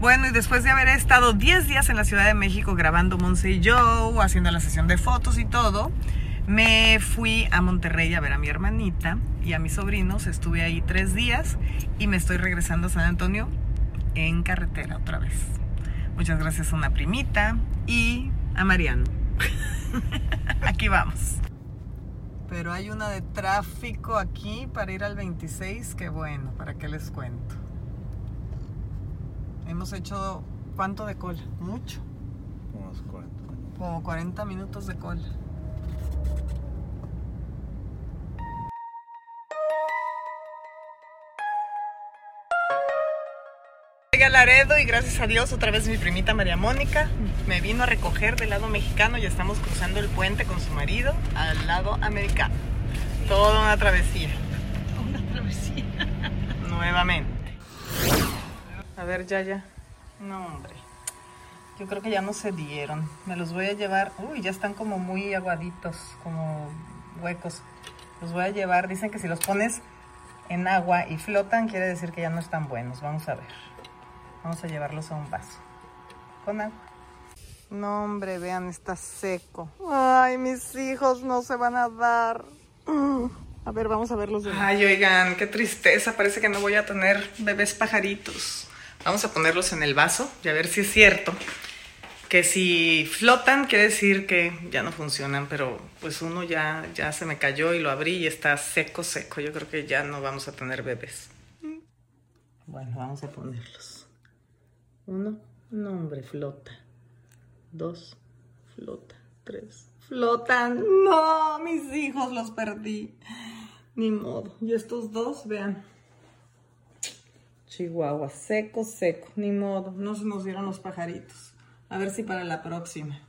Bueno, y después de haber estado 10 días en la Ciudad de México grabando Monse y Joe, haciendo la sesión de fotos y todo, me fui a Monterrey a ver a mi hermanita y a mis sobrinos. Estuve ahí tres días y me estoy regresando a San Antonio en carretera otra vez. Muchas gracias a una primita y a Mariano. aquí vamos. Pero hay una de tráfico aquí para ir al 26, que bueno, ¿para qué les cuento? Hemos hecho cuánto de cola? Mucho. Unos 40 Como 40 minutos de cola. A Laredo y gracias a Dios otra vez mi primita María Mónica me vino a recoger del lado mexicano y estamos cruzando el puente con su marido al lado americano. Toda una travesía. Una travesía. Nuevamente. A ver, ya, ya. No, hombre. Yo creo que ya no se dieron. Me los voy a llevar. Uy, ya están como muy aguaditos, como huecos. Los voy a llevar. Dicen que si los pones en agua y flotan, quiere decir que ya no están buenos. Vamos a ver. Vamos a llevarlos a un vaso. Con agua. No, hombre, vean, está seco. Ay, mis hijos no se van a dar. A ver, vamos a verlos. De Ay, oigan, qué tristeza. Parece que no voy a tener bebés pajaritos. Vamos a ponerlos en el vaso y a ver si es cierto. Que si flotan, quiere decir que ya no funcionan, pero pues uno ya, ya se me cayó y lo abrí y está seco, seco. Yo creo que ya no vamos a tener bebés. Bueno, vamos a ponerlos. Uno, no hombre, flota. Dos, flota. Tres, flotan. No, mis hijos los perdí. Ni modo. Y estos dos, vean. Chihuahua, seco, seco, ni modo, no se nos dieron los pajaritos. A ver si para la próxima.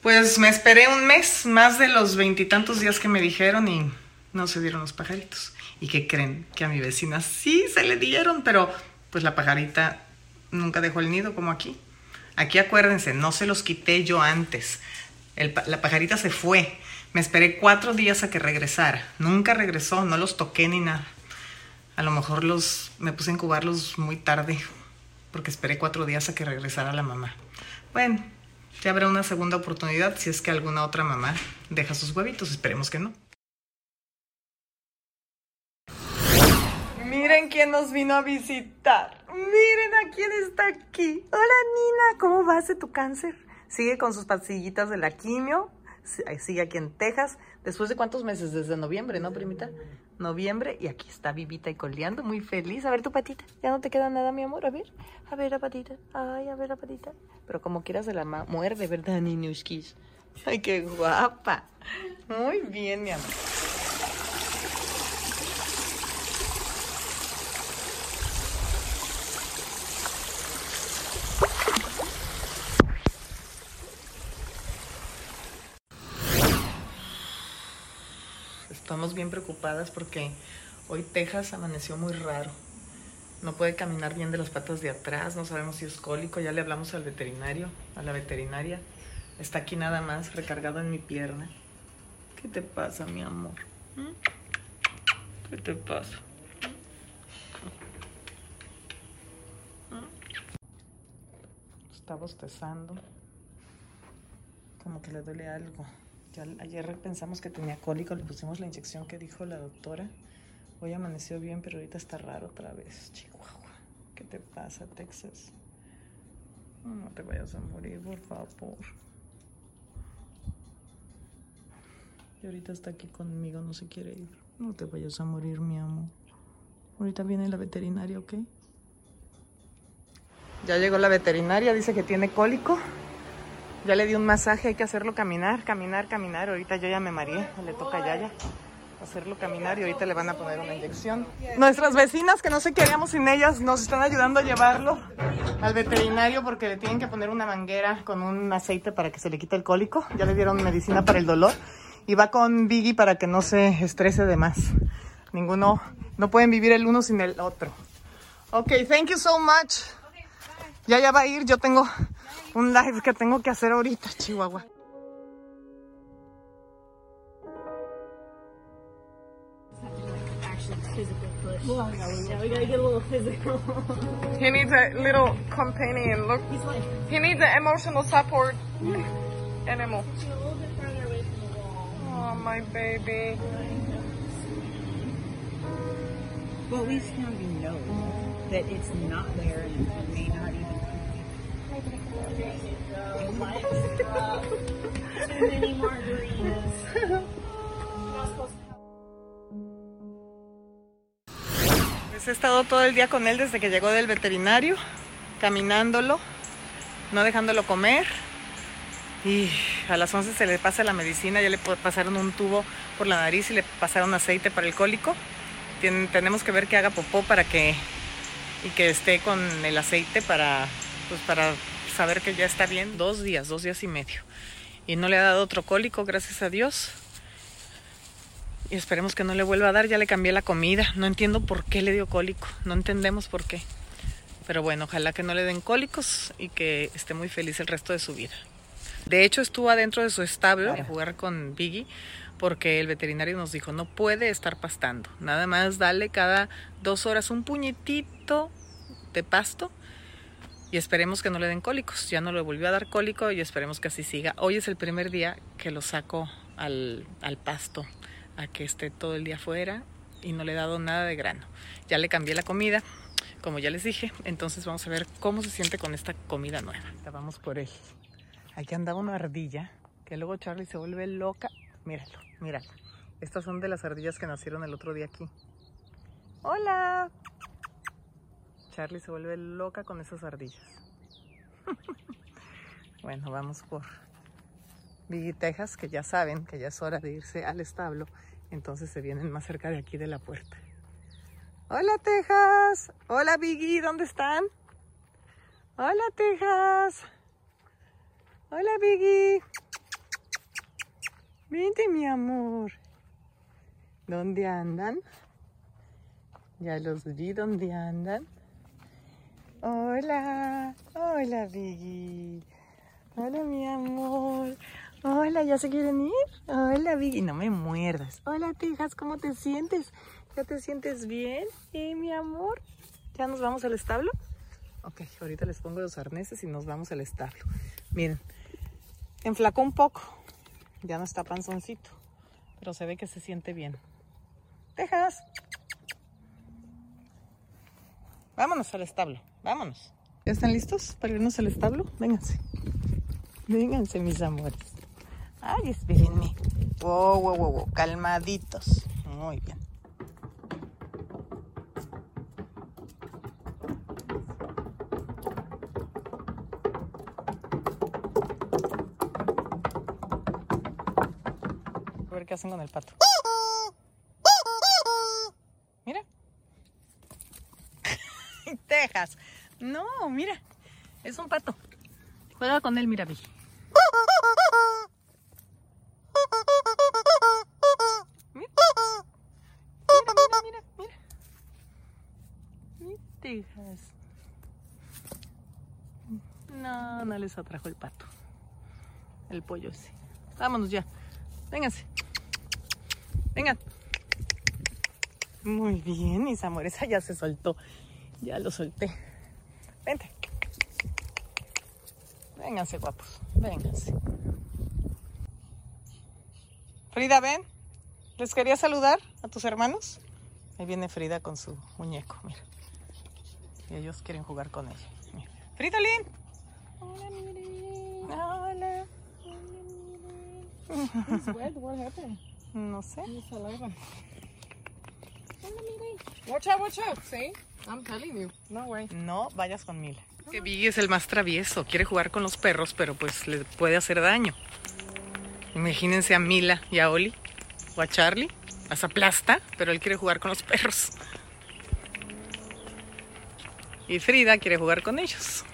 Pues me esperé un mes, más de los veintitantos días que me dijeron y no se dieron los pajaritos. ¿Y qué creen? Que a mi vecina sí se le dieron, pero pues la pajarita nunca dejó el nido como aquí. Aquí acuérdense, no se los quité yo antes. La pajarita se fue. Me esperé cuatro días a que regresara. Nunca regresó, no los toqué ni nada. A lo mejor los me puse a incubarlos muy tarde porque esperé cuatro días a que regresara la mamá. Bueno, ya habrá una segunda oportunidad si es que alguna otra mamá deja sus huevitos. Esperemos que no. Miren quién nos vino a visitar. Miren a quién está aquí. Hola Nina, ¿cómo vas de tu cáncer? Sigue con sus pastillitas de la quimio. Sigue aquí en Texas. ¿Después de cuántos meses? Desde noviembre, ¿no, primita? Noviembre. Y aquí está vivita y coleando, muy feliz. A ver tu patita. Ya no te queda nada, mi amor. A ver. A ver la patita. Ay, a ver la patita. Pero como quieras se la muerde, ¿verdad, niñushkis? Ay, qué guapa. Muy bien, mi amor. Estamos bien preocupadas porque hoy Texas amaneció muy raro. No puede caminar bien de las patas de atrás, no sabemos si es cólico, ya le hablamos al veterinario, a la veterinaria. Está aquí nada más recargado en mi pierna. ¿Qué te pasa, mi amor? ¿Mm? ¿Qué te pasa? Está bostezando. Como que le duele algo. Ayer pensamos que tenía cólico, le pusimos la inyección que dijo la doctora. Hoy amaneció bien, pero ahorita está raro otra vez. Chihuahua, ¿qué te pasa, Texas? No te vayas a morir, por favor. Y ahorita está aquí conmigo, no se quiere ir. No te vayas a morir, mi amor. Ahorita viene la veterinaria, ¿ok? Ya llegó la veterinaria, dice que tiene cólico. Ya le di un masaje, hay que hacerlo caminar, caminar, caminar. Ahorita yo ya me mareé, le toca a Yaya hacerlo caminar y ahorita le van a poner una inyección. Nuestras vecinas, que no sé qué haríamos sin ellas, nos están ayudando a llevarlo al veterinario porque le tienen que poner una manguera con un aceite para que se le quite el cólico. Ya le dieron medicina para el dolor y va con Biggie para que no se estrese de más. Ninguno, no pueden vivir el uno sin el otro. Ok, thank you so much. Ya ya va a ir, yo tengo un live que tengo que hacer ahorita, Chihuahua. Gotta get a little physical. He needs a little companion. Look, he needs the emotional support animal. Oh, my baby. Well, at least now you know that it's not there and it may not even. Pues he estado todo el día con él desde que llegó del veterinario, caminándolo, no dejándolo comer. Y a las 11 se le pasa la medicina, ya le pasaron un tubo por la nariz y le pasaron aceite para el cólico. Tenemos que ver que haga popó para que y que esté con el aceite para pues para saber que ya está bien. Dos días, dos días y medio. Y no le ha dado otro cólico, gracias a Dios. Y esperemos que no le vuelva a dar, ya le cambié la comida. No entiendo por qué le dio cólico, no entendemos por qué. Pero bueno, ojalá que no le den cólicos y que esté muy feliz el resto de su vida. De hecho, estuvo adentro de su establo a jugar con Biggie porque el veterinario nos dijo, no puede estar pastando. Nada más dale cada dos horas un puñetito de pasto y esperemos que no le den cólicos. Ya no le volvió a dar cólico y esperemos que así siga. Hoy es el primer día que lo saco al, al pasto, a que esté todo el día afuera y no le he dado nada de grano. Ya le cambié la comida, como ya les dije, entonces vamos a ver cómo se siente con esta comida nueva. Vamos por él. Aquí andaba una ardilla, que luego Charlie se vuelve loca. Míralo, míralo. Estas son de las ardillas que nacieron el otro día aquí. ¡Hola! Charlie se vuelve loca con esas ardillas. bueno, vamos por Biggie Texas, que ya saben que ya es hora de irse al establo. Entonces se vienen más cerca de aquí de la puerta. Hola Texas. Hola Biggie, ¿dónde están? Hola Texas. Hola Biggie. Vente mi amor. ¿Dónde andan? Ya los vi, ¿dónde andan? Hola, hola Biggie. Hola mi amor. Hola, ¿ya se quieren ir? Hola Biggie, no me muerdas. Hola Texas, ¿cómo te sientes? ¿Ya te sientes bien? ¿Eh, mi amor? ¿Ya nos vamos al establo? Ok, ahorita les pongo los arneses y nos vamos al establo. Miren, enflacó un poco. Ya no está panzoncito, pero se ve que se siente bien. Texas. Vámonos al establo, vámonos. ¿Ya están listos para irnos al establo? Vénganse. Vénganse, mis amores. Ay, espérenme. Wow, wow, wow, wow. Calmaditos. Muy bien. A ver qué hacen con el pato. Mira. No, mira. Es un pato. Juega con él, mira, Vi. Mira. Mira, mira, mira, mira. Mi Texas. No, no les atrajo el pato. El pollo ese. Vámonos ya. Vénganse. Vengan. Muy bien, mis amores. Ya se soltó. Ya lo solté. Vente. Vénganse, guapos. Vénganse. Frida, ven. ¿Les quería saludar a tus hermanos? Ahí viene Frida con su muñeco, mira. Y ellos quieren jugar con ella. Mira. Fridolin. Hola, Miri. Hola. What happened? No sé. Hola, Miri. Watch out, watch out. See? I'm telling you. No way. No vayas con Mila. Que Biggie es el más travieso, quiere jugar con los perros, pero pues le puede hacer daño. Imagínense a Mila y a Oli o a Charlie, las aplasta, pero él quiere jugar con los perros. Y Frida quiere jugar con ellos.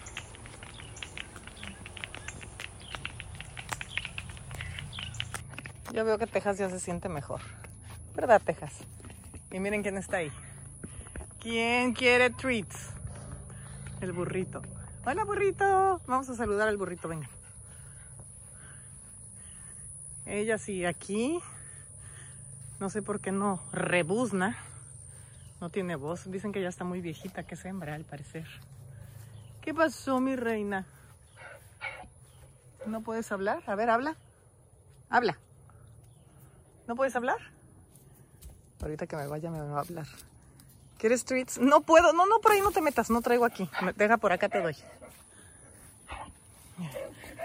Yo veo que Texas ya se siente mejor. ¿Verdad, Texas? Y miren quién está ahí. ¿Quién quiere treats? El burrito. Hola, burrito. Vamos a saludar al burrito, venga. Ella sí, aquí. No sé por qué no rebuzna. No tiene voz. Dicen que ya está muy viejita, que es hembra al parecer. ¿Qué pasó, mi reina? ¿No puedes hablar? A ver, habla. Habla. ¿No puedes hablar? Ahorita que me vaya me va a hablar. ¿Quieres treats? No puedo. No, no, por ahí no te metas. No traigo aquí. Deja por acá te doy.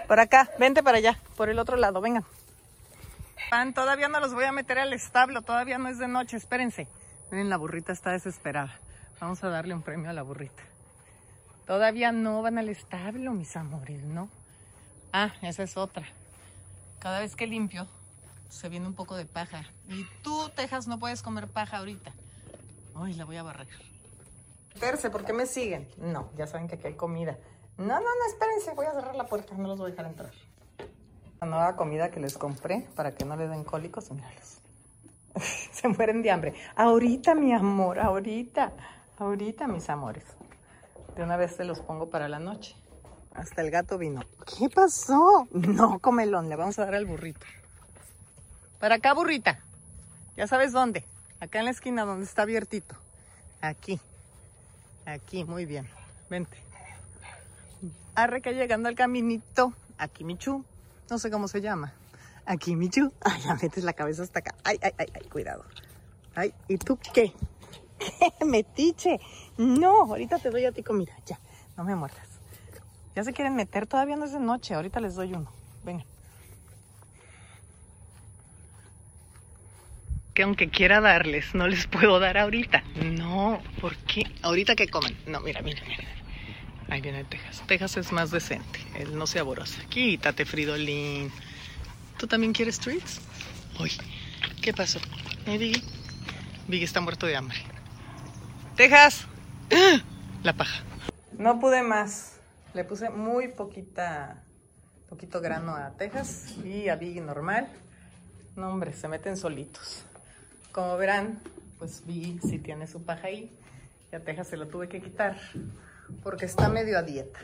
Por acá. Vente para allá. Por el otro lado. Vengan. Van, todavía no los voy a meter al establo. Todavía no es de noche. Espérense. Miren, la burrita está desesperada. Vamos a darle un premio a la burrita. Todavía no van al establo, mis amores, ¿no? Ah, esa es otra. Cada vez que limpio, se viene un poco de paja. Y tú, Texas, no puedes comer paja ahorita. Ay, la voy a barrer. Terce, ¿por qué me siguen? No, ya saben que aquí hay comida. No, no, no, espérense, voy a cerrar la puerta, no los voy a dejar entrar. La nueva comida que les compré para que no les den cólicos, míralos. se mueren de hambre. Ahorita, mi amor, ahorita. Ahorita, mis amores. De una vez se los pongo para la noche. Hasta el gato vino. ¿Qué pasó? No, comelón, le vamos a dar al burrito. Para acá, burrita. Ya sabes dónde. Acá en la esquina donde está abiertito. Aquí. Aquí, muy bien. Vente. Arre que llegando al caminito. Aquí, Michu. No sé cómo se llama. Aquí, Michu. Ay, ya metes la cabeza hasta acá. Ay, ay, ay, ay, cuidado. Ay, ¿y tú qué? ¿Qué? Metiche. No, ahorita te doy a ti comida. Ya, no me muerdas. Ya se quieren meter, todavía no es de noche. Ahorita les doy uno. Vengan. Que aunque quiera darles, no les puedo dar ahorita. No, ¿por qué? Ahorita que comen. No, mira, mira, mira. Ahí viene Texas. Texas es más decente. Él no se aborosa. Quítate, Fridolín. ¿Tú también quieres treats? Uy, ¿qué pasó? ¿Eh, Biggie? Biggie está muerto de hambre. Texas. ¡Ah! La paja. No pude más. Le puse muy poquita, poquito grano a Texas y a Biggie normal. No, hombre, se meten solitos. Como verán, pues Biggie sí tiene su paja ahí. Y a Texas se lo tuve que quitar porque está medio a dieta.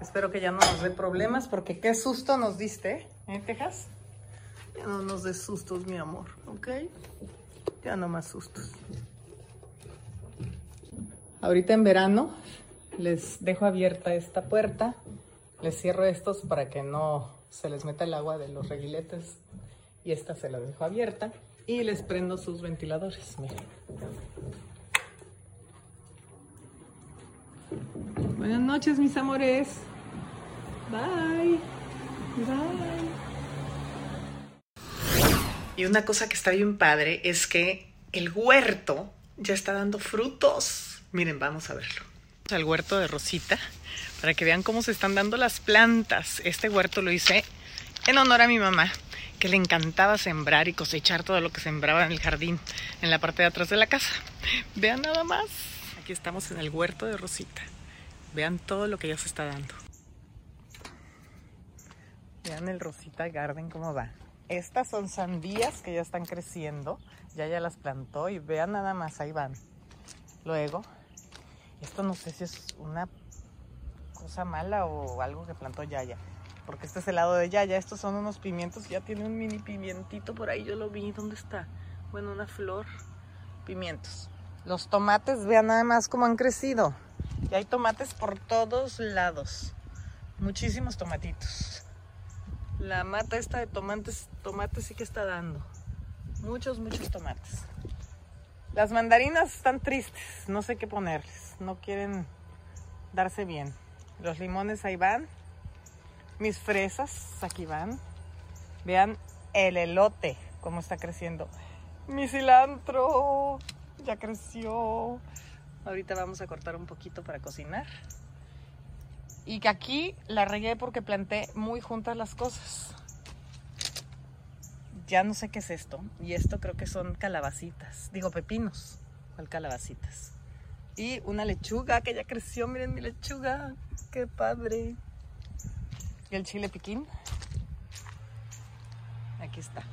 Espero que ya no nos dé problemas porque qué susto nos diste, ¿eh, Texas? Ya no nos des sustos, mi amor, ¿ok? Ya no más sustos. Ahorita en verano les dejo abierta esta puerta. Les cierro estos para que no se les meta el agua de los reguiletes. Y esta se la dejo abierta. Y les prendo sus ventiladores. Miren. Buenas noches, mis amores. Bye. Bye. Y una cosa que está bien padre es que el huerto ya está dando frutos. Miren, vamos a verlo. Al huerto de Rosita para que vean cómo se están dando las plantas. Este huerto lo hice en honor a mi mamá, que le encantaba sembrar y cosechar todo lo que sembraba en el jardín, en la parte de atrás de la casa. Vean nada más. Aquí estamos en el huerto de Rosita. Vean todo lo que ya se está dando. Vean el Rosita Garden cómo va. Estas son sandías que ya están creciendo. Ya ya las plantó y vean nada más, ahí van. Luego, esto no sé si es una cosa mala o algo que plantó Yaya. Porque este es el lado de Yaya. Estos son unos pimientos. Ya tiene un mini pimientito por ahí. Yo lo vi. ¿Dónde está? Bueno, una flor. Pimientos. Los tomates, vean nada más cómo han crecido. Y hay tomates por todos lados. Muchísimos tomatitos. La mata esta de tomates, tomates sí que está dando. Muchos, muchos tomates. Las mandarinas están tristes, no sé qué ponerles. No quieren darse bien. Los limones ahí van. Mis fresas aquí van. Vean el elote, cómo está creciendo. Mi cilantro ya creció. Ahorita vamos a cortar un poquito para cocinar. Y que aquí la regué porque planté muy juntas las cosas. Ya no sé qué es esto. Y esto creo que son calabacitas. Digo, pepinos. ¿Cuál calabacitas? Y una lechuga que ya creció. Miren mi lechuga. Qué padre. El chile piquín. Aquí está.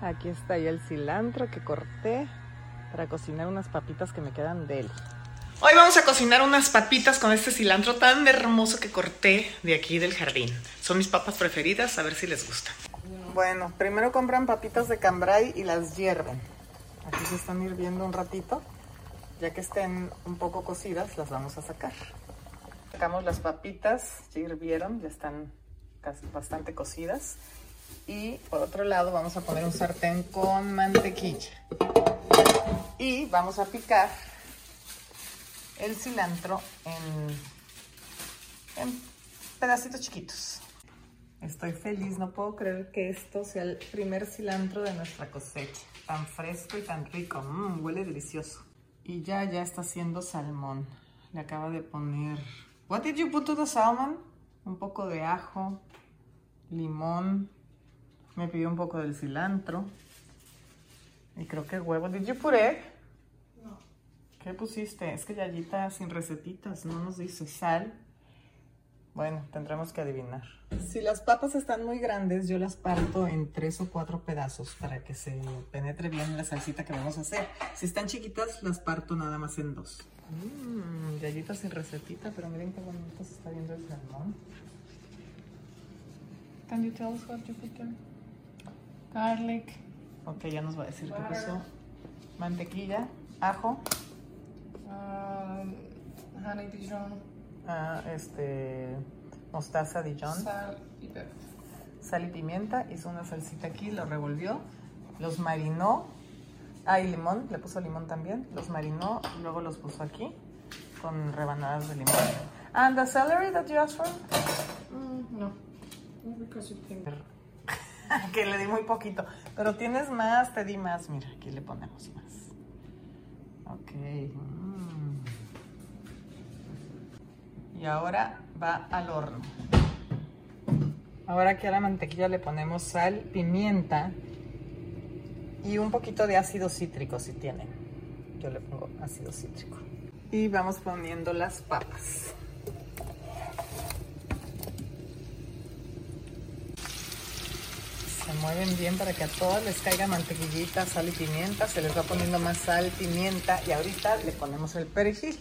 Aquí está ya el cilantro que corté para cocinar unas papitas que me quedan de él. Hoy vamos a cocinar unas papitas con este cilantro tan hermoso que corté de aquí del jardín. Son mis papas preferidas, a ver si les gustan. Bueno, primero compran papitas de cambray y las hierven. Aquí se están hirviendo un ratito Ya que estén un poco cocidas, las vamos a sacar. Sacamos las papitas, ya hirvieron, ya están bastante cocidas. Y por otro lado vamos a poner un sartén con mantequilla. Y vamos a picar el cilantro en, en pedacitos chiquitos. Estoy feliz, no puedo creer que esto sea el primer cilantro de nuestra cosecha. Tan fresco y tan rico, mmm, huele delicioso. Y ya, ya está haciendo salmón. Le acaba de poner... What did you put to the salmon? Un poco de ajo, limón. Me pidió un poco del cilantro. Y creo que huevo. Did you put egg? No. ¿Qué pusiste? Es que Yayita sin recetitas, no nos dice sal. Bueno, tendremos que adivinar. Si las papas están muy grandes, yo las parto en tres o cuatro pedazos para que se penetre bien la salsita que vamos a hacer. Si están chiquitas, las parto nada más en dos. Mmm, Yayita sin recetita, pero miren qué bonito se está viendo el salmón. Can you tell us what you put there? Garlic. Ok, ya nos va a decir qué puso. Mantequilla, ajo, Um, honey Dijon, ah, este, mostaza Dijon, sal y pepper. sal y pimienta. Hizo una salsita aquí, lo revolvió, los marinó. Ah, y limón, le puso limón también. Los marinó, luego los puso aquí con rebanadas de limón. And the celery that you asked for? Mm, no. Because you think. que le di muy poquito. Pero tienes más, te di más. Mira, aquí le ponemos más. Ok. mm. Y ahora va al horno. Ahora aquí a la mantequilla le ponemos sal, pimienta y un poquito de ácido cítrico si tienen. Yo le pongo ácido cítrico. Y vamos poniendo las papas. Se mueven bien para que a todas les caiga mantequillita, sal y pimienta. Se les va poniendo más sal, pimienta y ahorita le ponemos el perejil.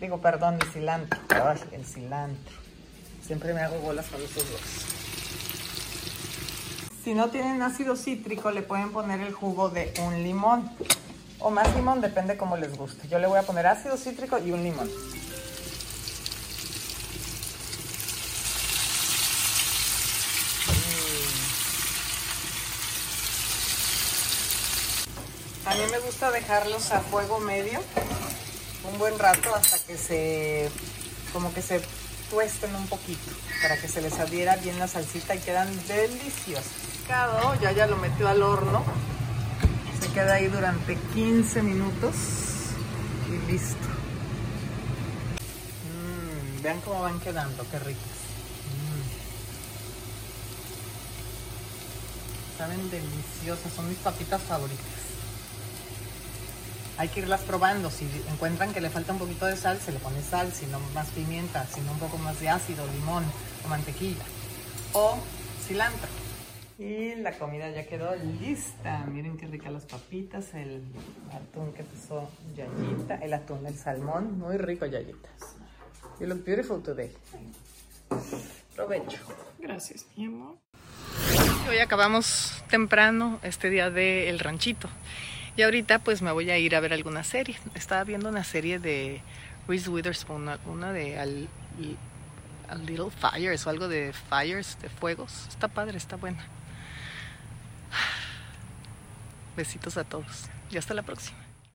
Digo, perdón, el cilantro. El cilantro. Siempre me hago bolas con esos dos. Si no tienen ácido cítrico, le pueden poner el jugo de un limón. O más limón, depende cómo les guste. Yo le voy a poner ácido cítrico y un limón. A mí me gusta dejarlos a fuego medio un buen rato hasta que se como que se tuesten un poquito para que se les adhiera bien la salsita y quedan deliciosos. Ya ya lo metió al horno. Queda ahí durante 15 minutos y listo. Mm, vean cómo van quedando, qué ricos. Mm. Saben deliciosas, son mis papitas favoritas. Hay que irlas probando. Si encuentran que le falta un poquito de sal, se le pone sal, si no más pimienta, si no un poco más de ácido, limón o mantequilla. O cilantro. Y la comida ya quedó lista. Miren qué ricas las papitas, el atún que puso Yayita, el atún, el salmón. Muy rico, Yayitas. You look beautiful today. Provecho. Gracias, mi amor. Hoy acabamos temprano este día del ranchito. Y ahorita pues me voy a ir a ver alguna serie. Estaba viendo una serie de Reese Witherspoon, una, una de Al, A Little Fires o algo de Fires, de fuegos. Está padre, está buena. Besitos a todos y hasta la próxima.